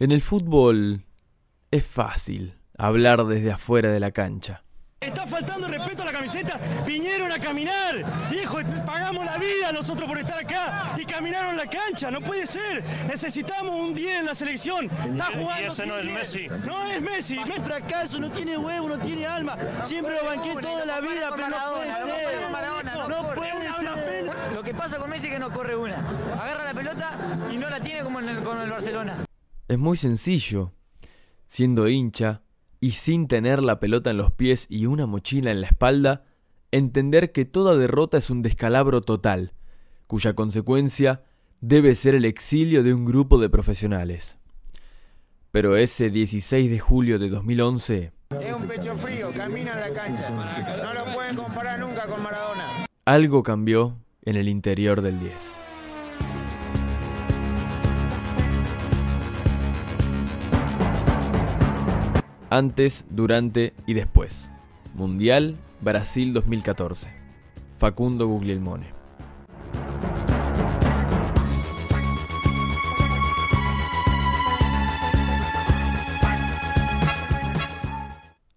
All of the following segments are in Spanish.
En el fútbol es fácil hablar desde afuera de la cancha. Está faltando respeto a la camiseta. Vinieron a caminar. Viejo, pagamos la vida nosotros por estar acá y caminaron la cancha. No puede ser. Necesitamos un 10 en la selección. Está jugando. Y ese no es Messi. No es Messi. Es fracaso, no tiene huevo, no tiene alma. Siempre lo banqué toda la vida, pero no puede ser. No puede ser. Lo que pasa con Messi es que no corre una. Agarra la pelota y no la tiene como en el, con el Barcelona. Es muy sencillo. Siendo hincha y sin tener la pelota en los pies y una mochila en la espalda, entender que toda derrota es un descalabro total, cuya consecuencia debe ser el exilio de un grupo de profesionales. Pero ese 16 de julio de 2011... Es un pecho frío, camina la cancha. No lo pueden comparar nunca con Maradona. Algo cambió en el interior del 10. Antes, durante y después. Mundial Brasil 2014. Facundo Guglielmone.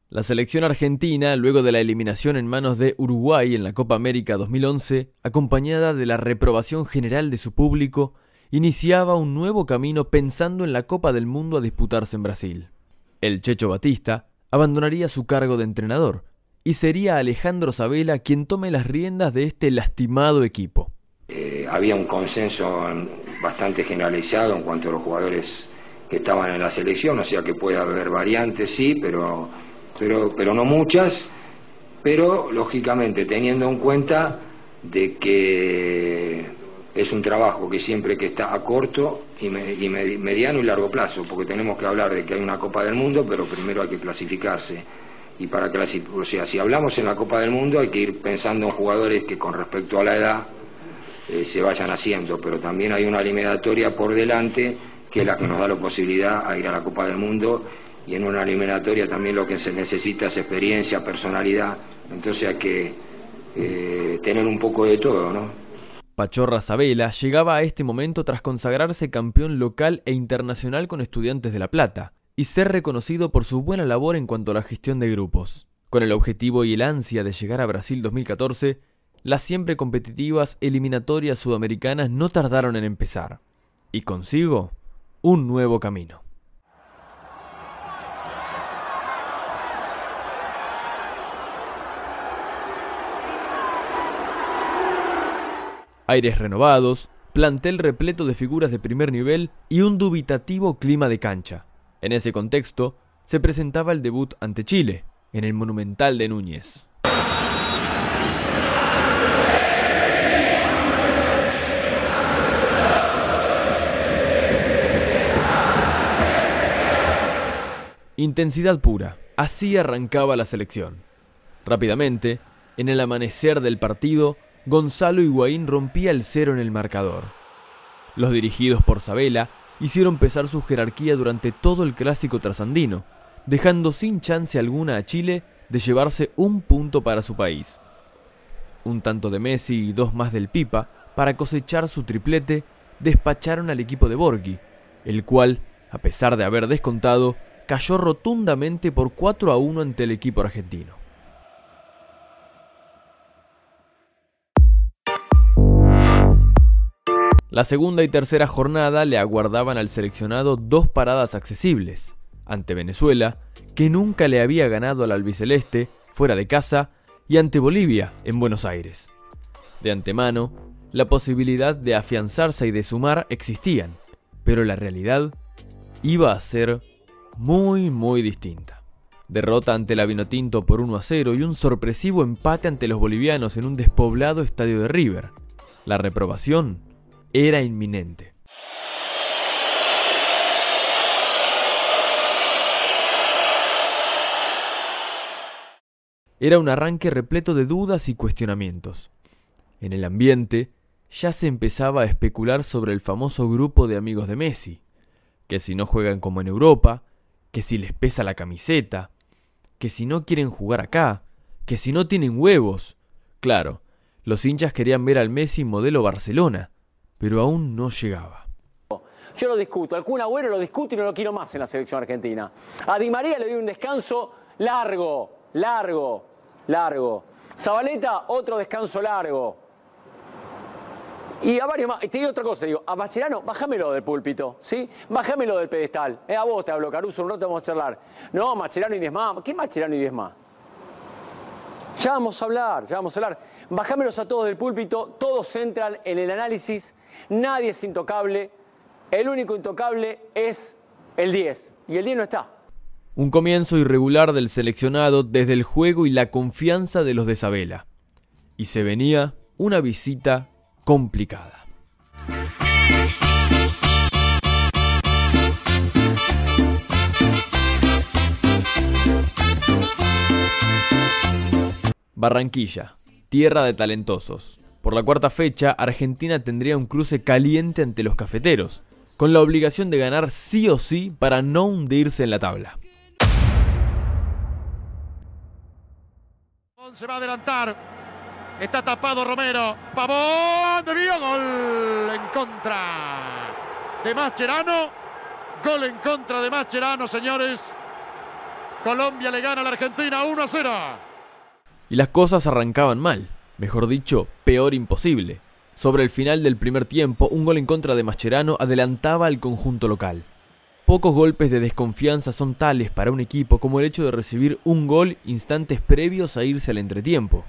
La selección argentina, luego de la eliminación en manos de Uruguay en la Copa América 2011, acompañada de la reprobación general de su público, iniciaba un nuevo camino pensando en la Copa del Mundo a disputarse en Brasil. El Checho Batista abandonaría su cargo de entrenador y sería Alejandro Sabela quien tome las riendas de este lastimado equipo. Eh, había un consenso bastante generalizado en cuanto a los jugadores que estaban en la selección, o sea que puede haber variantes, sí, pero, pero, pero no muchas, pero lógicamente teniendo en cuenta de que es un trabajo que siempre que está a corto y, mediano y largo plazo, porque tenemos que hablar de que hay una Copa del Mundo, pero primero hay que clasificarse. Y para clasificar, o sea, si hablamos en la Copa del Mundo hay que ir pensando en jugadores que con respecto a la edad eh, se vayan haciendo, pero también hay una eliminatoria por delante que es la que nos da la posibilidad a ir a la Copa del Mundo y en una eliminatoria también lo que se necesita es experiencia, personalidad, entonces hay que eh, tener un poco de todo, ¿no? Pachorra Sabela llegaba a este momento tras consagrarse campeón local e internacional con Estudiantes de La Plata y ser reconocido por su buena labor en cuanto a la gestión de grupos. Con el objetivo y el ansia de llegar a Brasil 2014, las siempre competitivas eliminatorias sudamericanas no tardaron en empezar, y consigo un nuevo camino. Aires renovados, plantel repleto de figuras de primer nivel y un dubitativo clima de cancha. En ese contexto, se presentaba el debut ante Chile, en el Monumental de Núñez. Intensidad pura, así arrancaba la selección. Rápidamente, en el amanecer del partido, Gonzalo Higuaín rompía el cero en el marcador. Los dirigidos por Sabela hicieron pesar su jerarquía durante todo el clásico trasandino, dejando sin chance alguna a Chile de llevarse un punto para su país. Un tanto de Messi y dos más del Pipa, para cosechar su triplete, despacharon al equipo de Borghi, el cual, a pesar de haber descontado, cayó rotundamente por 4 a 1 ante el equipo argentino. La segunda y tercera jornada le aguardaban al seleccionado dos paradas accesibles, ante Venezuela, que nunca le había ganado al albiceleste fuera de casa, y ante Bolivia, en Buenos Aires. De antemano, la posibilidad de afianzarse y de sumar existían, pero la realidad iba a ser muy muy distinta. Derrota ante la Vinotinto por 1 a 0 y un sorpresivo empate ante los bolivianos en un despoblado estadio de River. La reprobación era inminente. Era un arranque repleto de dudas y cuestionamientos. En el ambiente ya se empezaba a especular sobre el famoso grupo de amigos de Messi, que si no juegan como en Europa, que si les pesa la camiseta, que si no quieren jugar acá, que si no tienen huevos. Claro, los hinchas querían ver al Messi modelo Barcelona, pero aún no llegaba. yo lo discuto. Al Kun lo discuto y no lo quiero más en la selección argentina. A Di María le doy un descanso largo, largo, largo. Zabaleta, otro descanso largo. Y a varios más. Y te digo otra cosa, digo, a Mascherano, bájamelo del púlpito, ¿sí? Bájamelo del pedestal. Eh, a vos te hablo, Caruso, un rato vamos a charlar. No, Mascherano y diez más. ¿Qué Mascherano y diez más? Ya vamos a hablar, ya vamos a hablar. Bajámelos a todos del púlpito, todos entran en el análisis, nadie es intocable, el único intocable es el 10, y el 10 no está. Un comienzo irregular del seleccionado desde el juego y la confianza de los de Isabela. Y se venía una visita complicada. Barranquilla, tierra de talentosos. Por la cuarta fecha, Argentina tendría un cruce caliente ante los cafeteros, con la obligación de ganar sí o sí para no hundirse en la tabla. Se va a adelantar. Está tapado Romero. Pavón de Vío. Gol en contra de Mascherano. Gol en contra de Mascherano, señores. Colombia le gana a la Argentina 1 a 0. Y las cosas arrancaban mal. Mejor dicho, peor imposible. Sobre el final del primer tiempo, un gol en contra de Mascherano adelantaba al conjunto local. Pocos golpes de desconfianza son tales para un equipo como el hecho de recibir un gol instantes previos a irse al entretiempo.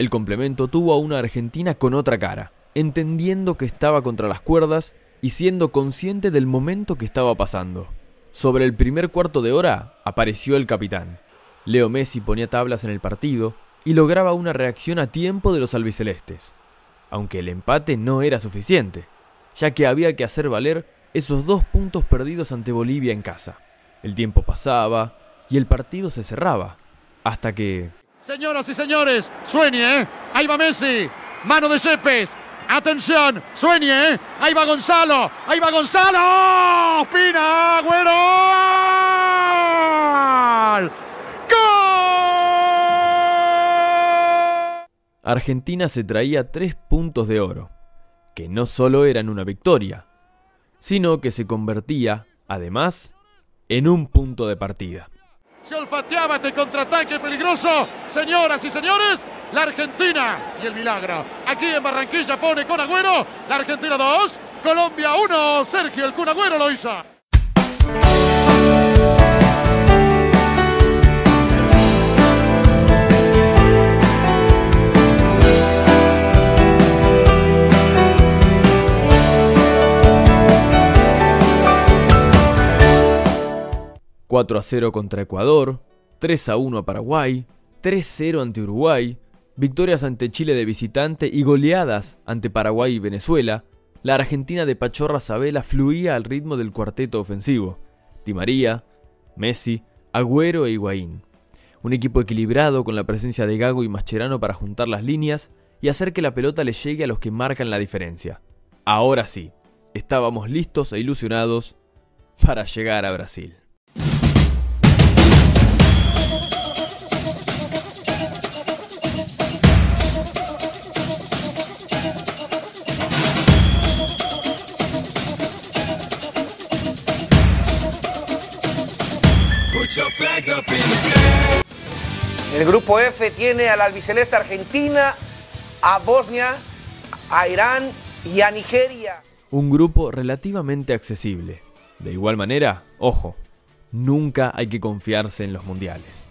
El complemento tuvo a una Argentina con otra cara, entendiendo que estaba contra las cuerdas y siendo consciente del momento que estaba pasando. Sobre el primer cuarto de hora apareció el capitán. Leo Messi ponía tablas en el partido y lograba una reacción a tiempo de los albicelestes, aunque el empate no era suficiente, ya que había que hacer valer esos dos puntos perdidos ante Bolivia en casa. El tiempo pasaba y el partido se cerraba, hasta que... Señoras y señores, sueñe, ¿eh? Ahí va Messi, mano de Cepes. Atención, sueñe, ¿eh? Ahí va Gonzalo, ahí va Gonzalo. Pina, Agüero. Argentina se traía tres puntos de oro, que no solo eran una victoria, sino que se convertía, además, en un punto de partida. Se olfateaba este contraataque peligroso. Señoras y señores, la Argentina y el milagro. Aquí en Barranquilla pone con Agüero. La Argentina 2, Colombia 1. Sergio el Kun lo hizo. 4 a 0 contra Ecuador, 3 a 1 a Paraguay, 3-0 ante Uruguay, victorias ante Chile de visitante y goleadas ante Paraguay y Venezuela, la Argentina de Pachorra Sabela fluía al ritmo del cuarteto ofensivo. Di María, Messi, Agüero e Higuaín. Un equipo equilibrado con la presencia de Gago y Mascherano para juntar las líneas y hacer que la pelota le llegue a los que marcan la diferencia. Ahora sí, estábamos listos e ilusionados para llegar a Brasil. El grupo F tiene al albiceleste Argentina, a Bosnia, a Irán y a Nigeria. Un grupo relativamente accesible. De igual manera, ojo, nunca hay que confiarse en los mundiales.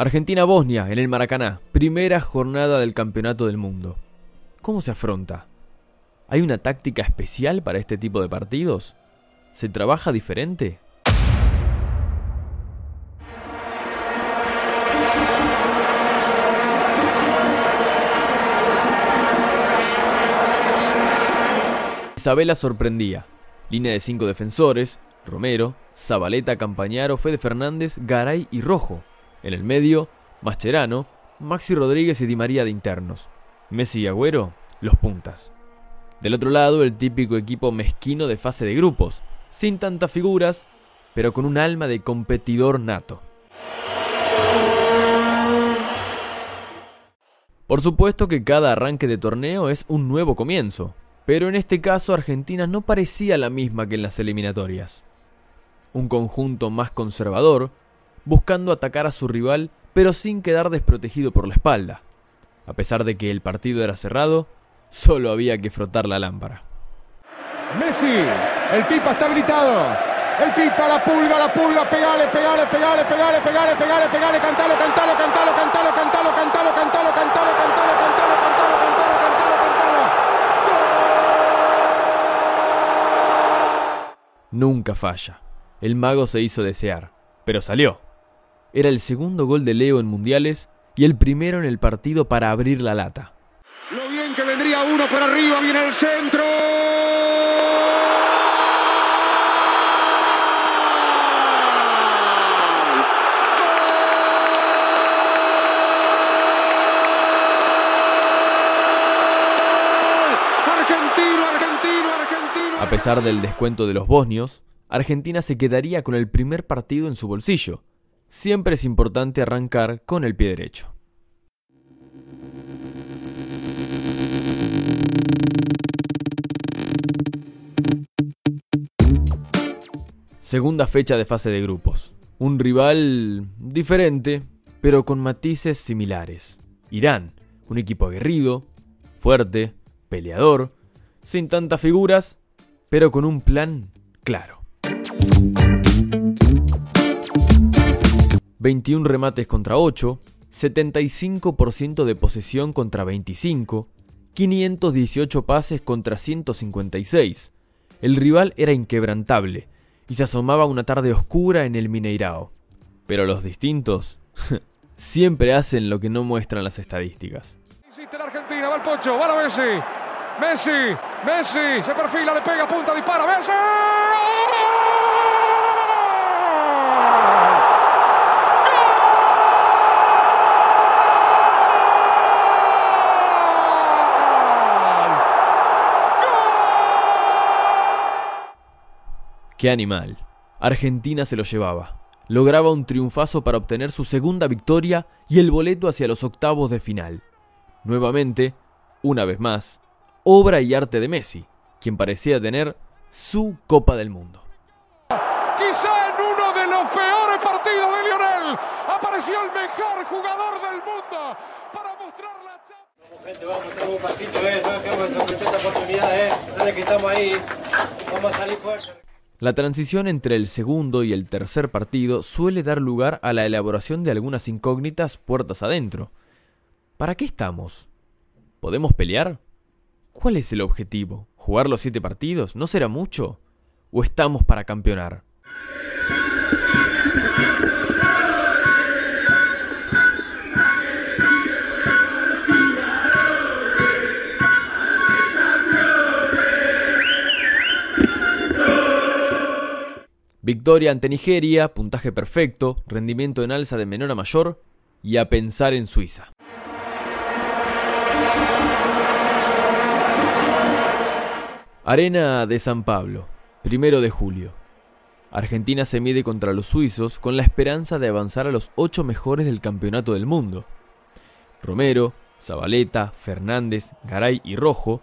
Argentina-Bosnia en el Maracaná, primera jornada del Campeonato del Mundo. ¿Cómo se afronta? ¿Hay una táctica especial para este tipo de partidos? ¿Se trabaja diferente? Isabela sorprendía. Línea de cinco defensores, Romero, Zabaleta, Campañaro, Fede Fernández, Garay y Rojo. En el medio, Mascherano, Maxi Rodríguez y Di María de internos. Messi y Agüero, los puntas. Del otro lado, el típico equipo mezquino de fase de grupos, sin tantas figuras, pero con un alma de competidor nato. Por supuesto que cada arranque de torneo es un nuevo comienzo, pero en este caso Argentina no parecía la misma que en las eliminatorias. Un conjunto más conservador, buscando atacar a su rival pero sin quedar desprotegido por la espalda. A pesar de que el partido era cerrado, Solo había que frotar la lámpara. Messi, el Pipa está habilitado. El Pipa, la pulga, la pulga, pegale, pegale, pegale, pegale, pegale, pegale, pegale, cantalo, cantalo, cantalo, cantalo, cantalo, cantalo, cantalo, cantalo, cantalo, cantalo, cantalo, cantalo, cantalo, cantalo. Nunca falla. El mago se hizo desear, pero salió. Era el segundo gol de Leo en mundiales y el primero en el partido para abrir la lata. Lo bien que vendría uno por arriba, viene el centro. Argentino, argentino, argentino. A pesar del descuento de los bosnios, Argentina se quedaría con el primer partido en su bolsillo. Siempre es importante arrancar con el pie derecho. Segunda fecha de fase de grupos. Un rival diferente, pero con matices similares. Irán, un equipo aguerrido, fuerte, peleador, sin tantas figuras, pero con un plan claro. 21 remates contra 8, 75% de posesión contra 25, 518 pases contra 156. El rival era inquebrantable y se asomaba una tarde oscura en el Mineirao. Pero los distintos siempre hacen lo que no muestran las estadísticas. Insiste la Argentina, va el Pocho, va la Messi. Messi, Messi, se perfila, le pega, punta, dispara, Messi. ¡Qué animal! Argentina se lo llevaba. Lograba un triunfazo para obtener su segunda victoria y el boleto hacia los octavos de final. Nuevamente, una vez más, obra y arte de Messi, quien parecía tener su Copa del Mundo. Quizá en uno de los peores partidos de Lionel apareció el mejor jugador del mundo para mostrar la Vamos, gente, vamos a mostrar un pasito, eh. No dejemos de esta oportunidad, eh. Dale que estamos ahí. Vamos a salir fuerte. La transición entre el segundo y el tercer partido suele dar lugar a la elaboración de algunas incógnitas puertas adentro. ¿Para qué estamos? ¿Podemos pelear? ¿Cuál es el objetivo? ¿Jugar los siete partidos? ¿No será mucho? ¿O estamos para campeonar? Victoria ante Nigeria, puntaje perfecto, rendimiento en alza de menor a mayor y a pensar en Suiza. Arena de San Pablo, primero de julio. Argentina se mide contra los suizos con la esperanza de avanzar a los ocho mejores del campeonato del mundo. Romero, Zabaleta, Fernández, Garay y Rojo,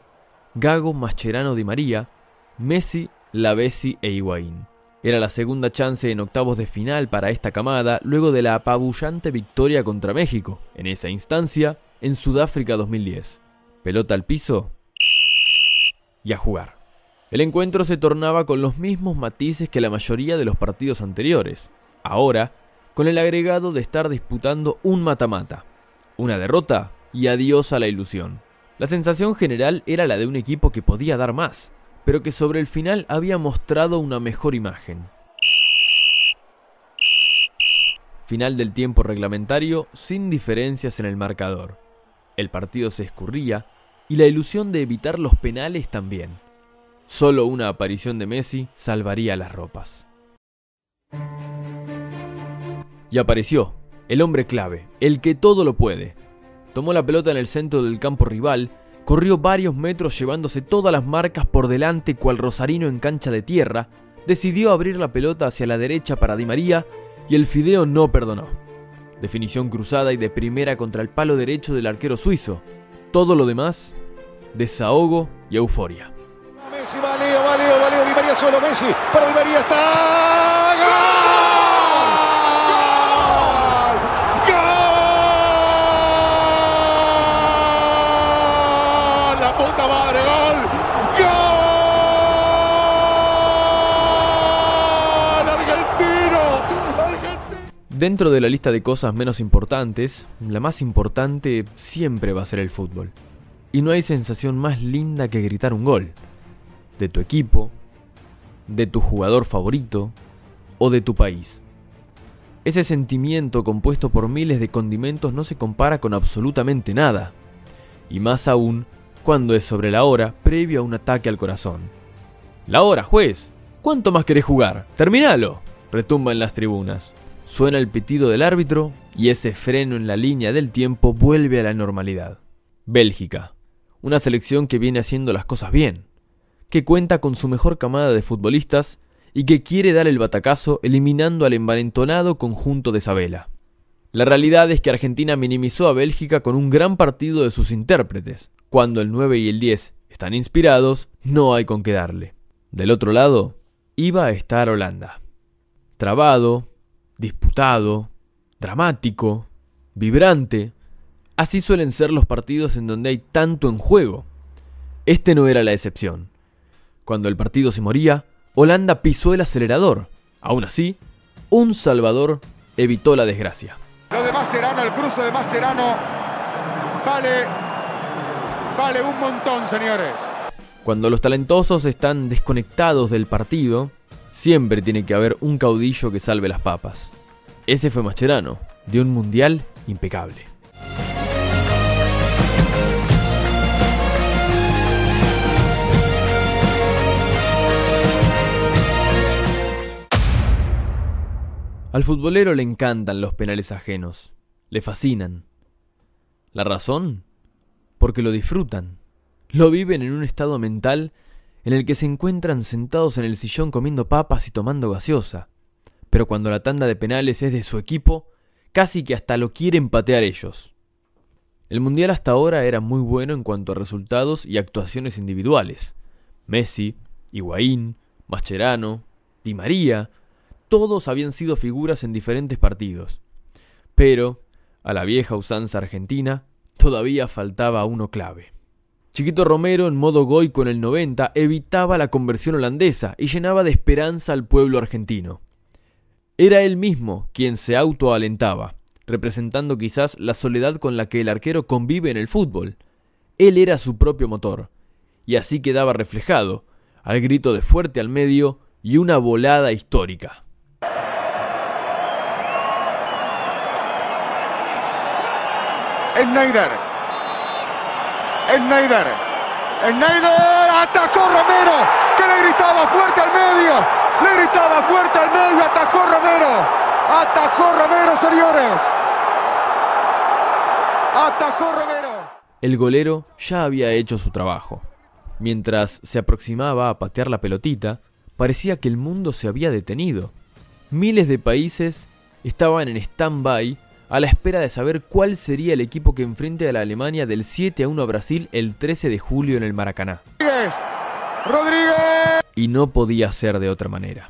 Gago, Mascherano Di María, Messi, Lavesi e Higuaín. Era la segunda chance en octavos de final para esta camada luego de la apabullante victoria contra México, en esa instancia, en Sudáfrica 2010. Pelota al piso y a jugar. El encuentro se tornaba con los mismos matices que la mayoría de los partidos anteriores, ahora con el agregado de estar disputando un mata-mata, una derrota y adiós a la ilusión. La sensación general era la de un equipo que podía dar más, pero que sobre el final había mostrado una mejor imagen. Final del tiempo reglamentario sin diferencias en el marcador. El partido se escurría y la ilusión de evitar los penales también. Solo una aparición de Messi salvaría las ropas. Y apareció, el hombre clave, el que todo lo puede. Tomó la pelota en el centro del campo rival corrió varios metros llevándose todas las marcas por delante cual Rosarino en cancha de tierra, decidió abrir la pelota hacia la derecha para Di María y el Fideo no perdonó. Definición cruzada y de primera contra el palo derecho del arquero suizo. Todo lo demás, desahogo y euforia. Messi, valeo, valeo, valeo, Di María solo, Messi, para Di María está... Dentro de la lista de cosas menos importantes, la más importante siempre va a ser el fútbol. Y no hay sensación más linda que gritar un gol. De tu equipo, de tu jugador favorito o de tu país. Ese sentimiento compuesto por miles de condimentos no se compara con absolutamente nada. Y más aún cuando es sobre la hora previo a un ataque al corazón. La hora, juez. ¿Cuánto más querés jugar? Terminalo. Retumba en las tribunas. Suena el pitido del árbitro y ese freno en la línea del tiempo vuelve a la normalidad. Bélgica. Una selección que viene haciendo las cosas bien. Que cuenta con su mejor camada de futbolistas y que quiere dar el batacazo eliminando al envalentonado conjunto de Sabela. La realidad es que Argentina minimizó a Bélgica con un gran partido de sus intérpretes. Cuando el 9 y el 10 están inspirados, no hay con qué darle. Del otro lado, iba a estar Holanda. Trabado, disputado, dramático, vibrante. Así suelen ser los partidos en donde hay tanto en juego. Este no era la excepción. Cuando el partido se moría, Holanda pisó el acelerador. Aún así, un Salvador evitó la desgracia. Lo de Mascherano, el cruce de Mascherano, vale, vale un montón, señores. Cuando los talentosos están desconectados del partido, siempre tiene que haber un caudillo que salve las papas. Ese fue Mascherano, de un mundial impecable. Al futbolero le encantan los penales ajenos, le fascinan. ¿La razón? Porque lo disfrutan. Lo viven en un estado mental en el que se encuentran sentados en el sillón comiendo papas y tomando gaseosa. Pero cuando la tanda de penales es de su equipo, casi que hasta lo quieren patear ellos. El Mundial hasta ahora era muy bueno en cuanto a resultados y actuaciones individuales. Messi, Higuaín, Mascherano, Di María, todos habían sido figuras en diferentes partidos. Pero, a la vieja usanza argentina, todavía faltaba uno clave. Chiquito Romero, en modo goico en el 90, evitaba la conversión holandesa y llenaba de esperanza al pueblo argentino. Era él mismo quien se autoalentaba, representando quizás la soledad con la que el arquero convive en el fútbol. Él era su propio motor, y así quedaba reflejado, al grito de fuerte al medio y una volada histórica. Schneider. Schneider atacó Romero, que le gritaba fuerte al medio. Le gritaba fuerte al medio, atacó Romero. Atajó Romero, señores. Atajó Romero. El golero ya había hecho su trabajo. Mientras se aproximaba a patear la pelotita, parecía que el mundo se había detenido. Miles de países estaban en stand-by a la espera de saber cuál sería el equipo que enfrente a la Alemania del 7 a 1 a Brasil el 13 de julio en el Maracaná. Rodríguez. Rodríguez. Y no podía ser de otra manera.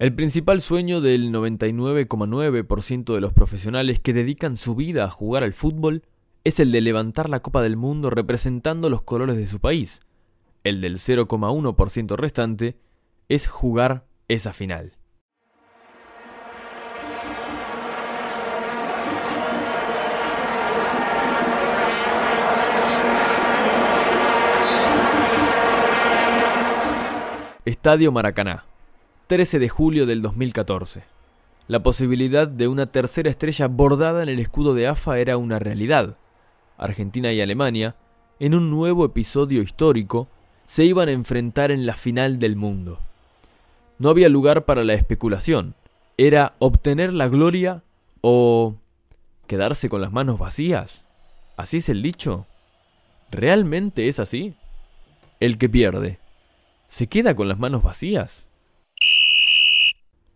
El principal sueño del 99,9% de los profesionales que dedican su vida a jugar al fútbol es el de levantar la Copa del Mundo representando los colores de su país. El del 0,1% restante es jugar esa final. Estadio Maracaná, 13 de julio del 2014. La posibilidad de una tercera estrella bordada en el escudo de AFA era una realidad. Argentina y Alemania, en un nuevo episodio histórico, se iban a enfrentar en la final del mundo. No había lugar para la especulación. Era obtener la gloria o quedarse con las manos vacías. ¿Así es el dicho? ¿Realmente es así? El que pierde, ¿se queda con las manos vacías?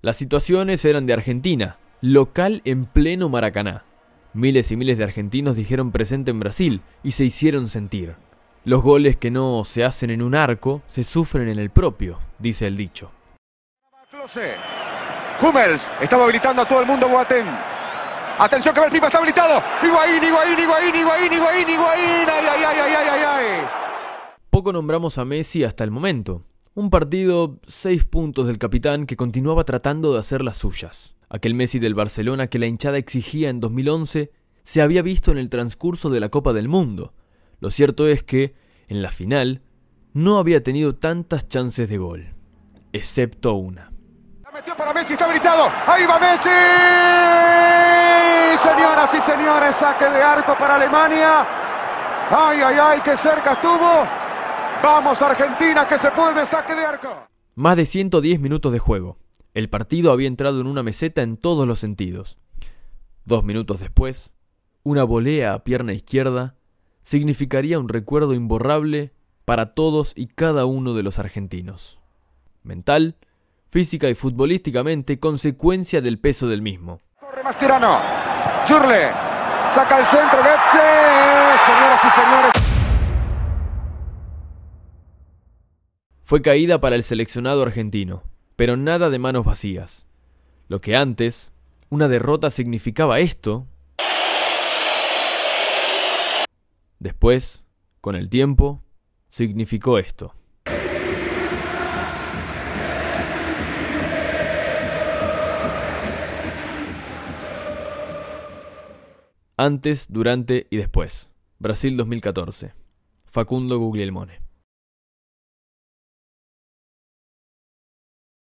Las situaciones eran de Argentina, local en pleno Maracaná. Miles y miles de argentinos dijeron presente en Brasil y se hicieron sentir. Los goles que no se hacen en un arco se sufren en el propio, dice el dicho. Hummels estaba habilitando a todo el mundo Boateng. Atención que el Pipa está habilitado. Higuaín, Higuaín, Higuaín, Higuaín, Higuaín, Higuaín. Ay, ay, ay, ay, ay, ay. Poco nombramos a Messi hasta el momento. Un partido, seis puntos del capitán que continuaba tratando de hacer las suyas. Aquel Messi del Barcelona que la hinchada exigía en 2011 se había visto en el transcurso de la Copa del Mundo. Lo cierto es que, en la final, no había tenido tantas chances de gol, excepto una. La metió para Messi, está habilitado. Ahí va Messi. Señoras y señores, saque de arco para Alemania. Ay, ay, ay, qué cerca estuvo. Vamos Argentina, que se puede, saque de arco. Más de 110 minutos de juego. El partido había entrado en una meseta en todos los sentidos. Dos minutos después, una volea a pierna izquierda significaría un recuerdo imborrable para todos y cada uno de los argentinos. Mental, física y futbolísticamente consecuencia del peso del mismo. Corre Mascherano. Jurle. Saca el centro. Getze. Señoras y señores. Fue caída para el seleccionado argentino, pero nada de manos vacías. Lo que antes, una derrota significaba esto, después, con el tiempo, significó esto. Antes, durante y después. Brasil 2014. Facundo Guglielmone.